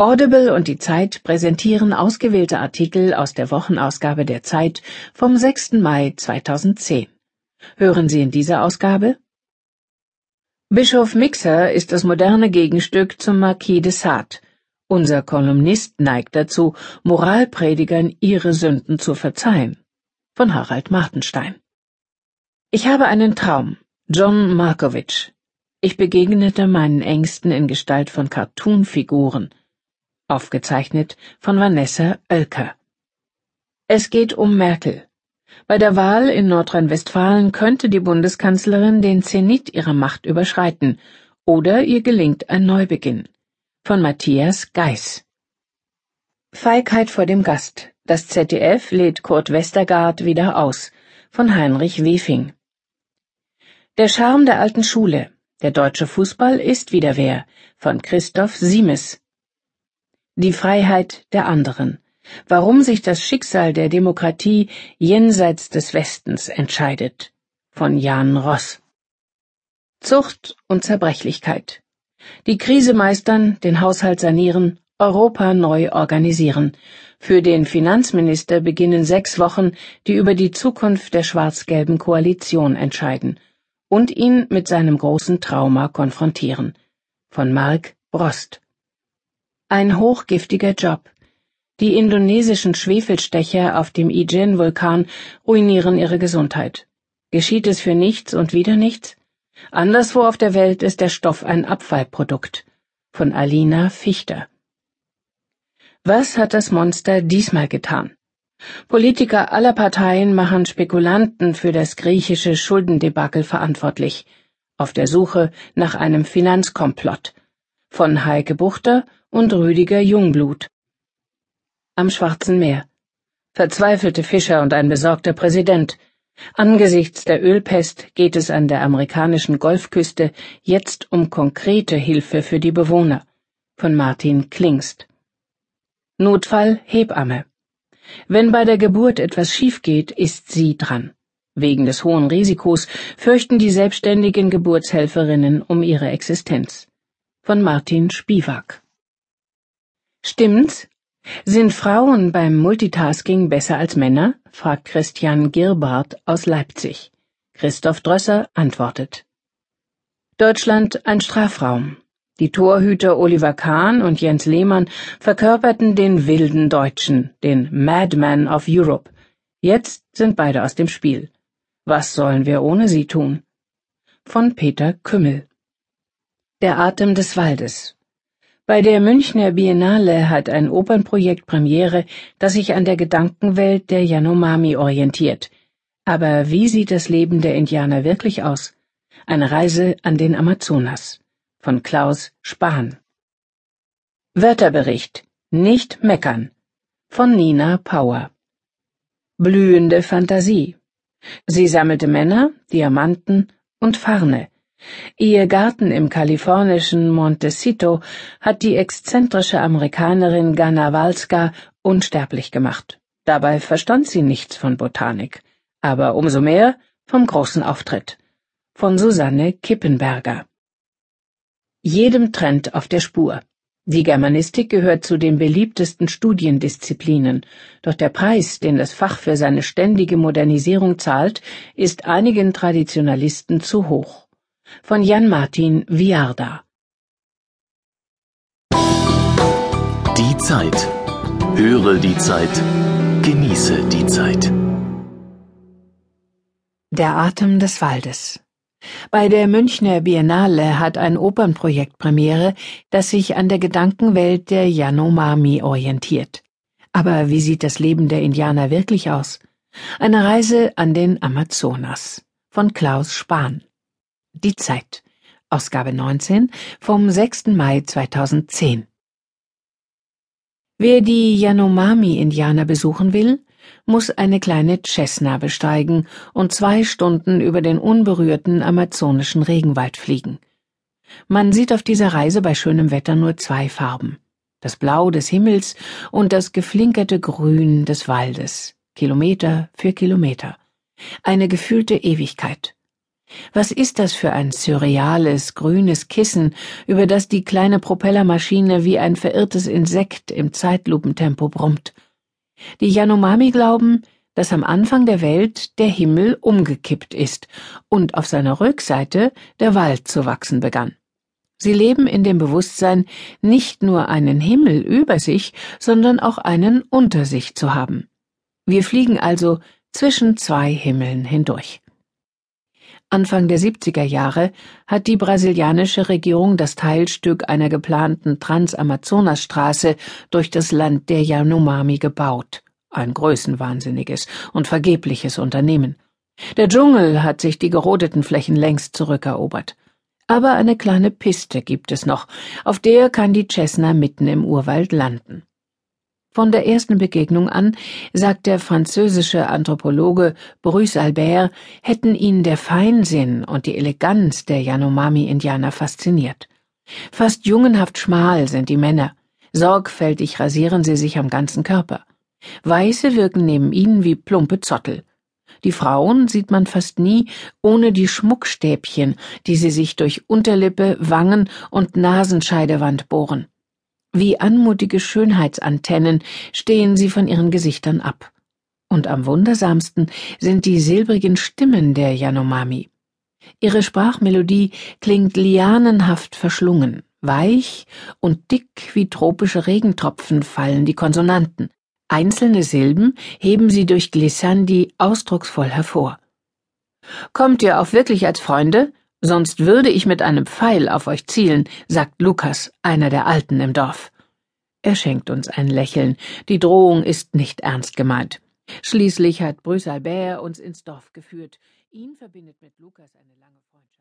Audible und die Zeit präsentieren ausgewählte Artikel aus der Wochenausgabe der Zeit vom 6. Mai 2010. Hören Sie in dieser Ausgabe Bischof Mixer ist das moderne Gegenstück zum Marquis de Sade. Unser Kolumnist neigt dazu, Moralpredigern ihre Sünden zu verzeihen. Von Harald Martenstein. Ich habe einen Traum. John Markovich. Ich begegnete meinen Ängsten in Gestalt von Cartoonfiguren aufgezeichnet von Vanessa Oelker. Es geht um Merkel. Bei der Wahl in Nordrhein-Westfalen könnte die Bundeskanzlerin den Zenit ihrer Macht überschreiten, oder ihr gelingt ein Neubeginn. Von Matthias Geis. Feigheit vor dem Gast. Das ZDF lädt Kurt Westergaard wieder aus. Von Heinrich Wefing. Der Charme der alten Schule. Der deutsche Fußball ist wieder wer. Von Christoph Siemes. Die Freiheit der anderen. Warum sich das Schicksal der Demokratie jenseits des Westens entscheidet. Von Jan Ross. Zucht und Zerbrechlichkeit. Die Krise meistern, den Haushalt sanieren, Europa neu organisieren. Für den Finanzminister beginnen sechs Wochen, die über die Zukunft der schwarz-gelben Koalition entscheiden und ihn mit seinem großen Trauma konfrontieren. Von Mark Brost. Ein hochgiftiger Job. Die indonesischen Schwefelstecher auf dem Ijen-Vulkan ruinieren ihre Gesundheit. Geschieht es für nichts und wieder nichts? Anderswo auf der Welt ist der Stoff ein Abfallprodukt. Von Alina Fichter. Was hat das Monster diesmal getan? Politiker aller Parteien machen Spekulanten für das griechische Schuldendebakel verantwortlich, auf der Suche nach einem Finanzkomplott. Von Heike Buchter und Rüdiger Jungblut. Am Schwarzen Meer. Verzweifelte Fischer und ein besorgter Präsident. Angesichts der Ölpest geht es an der amerikanischen Golfküste jetzt um konkrete Hilfe für die Bewohner. Von Martin Klingst. Notfall Hebamme. Wenn bei der Geburt etwas schief geht, ist sie dran. Wegen des hohen Risikos fürchten die selbstständigen Geburtshelferinnen um ihre Existenz. Von Martin Spivak. Stimmt's? Sind Frauen beim Multitasking besser als Männer? fragt Christian Girbart aus Leipzig. Christoph Drösser antwortet. Deutschland ein Strafraum. Die Torhüter Oliver Kahn und Jens Lehmann verkörperten den wilden Deutschen, den Madman of Europe. Jetzt sind beide aus dem Spiel. Was sollen wir ohne sie tun? Von Peter Kümmel. Der Atem des Waldes bei der Münchner Biennale hat ein Opernprojekt Premiere, das sich an der Gedankenwelt der Yanomami orientiert. Aber wie sieht das Leben der Indianer wirklich aus? Eine Reise an den Amazonas von Klaus Spahn. Wörterbericht Nicht meckern von Nina Power. Blühende Fantasie. Sie sammelte Männer, Diamanten und Farne Ihr Garten im kalifornischen Montecito hat die exzentrische Amerikanerin Ganna Walska unsterblich gemacht. Dabei verstand sie nichts von Botanik, aber umso mehr vom großen Auftritt. Von Susanne Kippenberger. Jedem Trend auf der Spur. Die Germanistik gehört zu den beliebtesten Studiendisziplinen, doch der Preis, den das Fach für seine ständige Modernisierung zahlt, ist einigen Traditionalisten zu hoch von Jan-Martin Viarda. Die Zeit. Höre die Zeit. Genieße die Zeit. Der Atem des Waldes. Bei der Münchner Biennale hat ein Opernprojekt Premiere, das sich an der Gedankenwelt der Yanomami orientiert. Aber wie sieht das Leben der Indianer wirklich aus? Eine Reise an den Amazonas von Klaus Spahn. Die Zeit. Ausgabe 19 vom 6. Mai 2010. Wer die Yanomami-Indianer besuchen will, muss eine kleine Cessna besteigen und zwei Stunden über den unberührten amazonischen Regenwald fliegen. Man sieht auf dieser Reise bei schönem Wetter nur zwei Farben. Das Blau des Himmels und das geflinkerte Grün des Waldes. Kilometer für Kilometer. Eine gefühlte Ewigkeit. Was ist das für ein surreales, grünes Kissen, über das die kleine Propellermaschine wie ein verirrtes Insekt im Zeitlupentempo brummt? Die Yanomami glauben, dass am Anfang der Welt der Himmel umgekippt ist und auf seiner Rückseite der Wald zu wachsen begann. Sie leben in dem Bewusstsein, nicht nur einen Himmel über sich, sondern auch einen unter sich zu haben. Wir fliegen also zwischen zwei Himmeln hindurch. Anfang der 70er Jahre hat die brasilianische Regierung das Teilstück einer geplanten Transamazonasstraße durch das Land der Yanomami gebaut. Ein größenwahnsinniges und vergebliches Unternehmen. Der Dschungel hat sich die gerodeten Flächen längst zurückerobert. Aber eine kleine Piste gibt es noch, auf der kann die Cessna mitten im Urwald landen. Von der ersten Begegnung an, sagt der französische Anthropologe Bruce Albert, hätten ihn der Feinsinn und die Eleganz der Yanomami-Indianer fasziniert. Fast jungenhaft schmal sind die Männer, sorgfältig rasieren sie sich am ganzen Körper. Weiße wirken neben ihnen wie plumpe Zottel. Die Frauen sieht man fast nie ohne die Schmuckstäbchen, die sie sich durch Unterlippe, Wangen und Nasenscheidewand bohren. Wie anmutige Schönheitsantennen stehen sie von ihren Gesichtern ab. Und am wundersamsten sind die silbrigen Stimmen der Yanomami. Ihre Sprachmelodie klingt lianenhaft verschlungen, weich und dick wie tropische Regentropfen fallen die Konsonanten. Einzelne Silben heben sie durch Glissandi ausdrucksvoll hervor. Kommt ihr auch wirklich als Freunde? Sonst würde ich mit einem Pfeil auf euch zielen, sagt Lukas, einer der Alten im Dorf. Er schenkt uns ein Lächeln. Die Drohung ist nicht ernst gemeint. Schließlich hat Bruce Albert uns ins Dorf geführt. Ihn verbindet mit Lukas eine lange Freundschaft.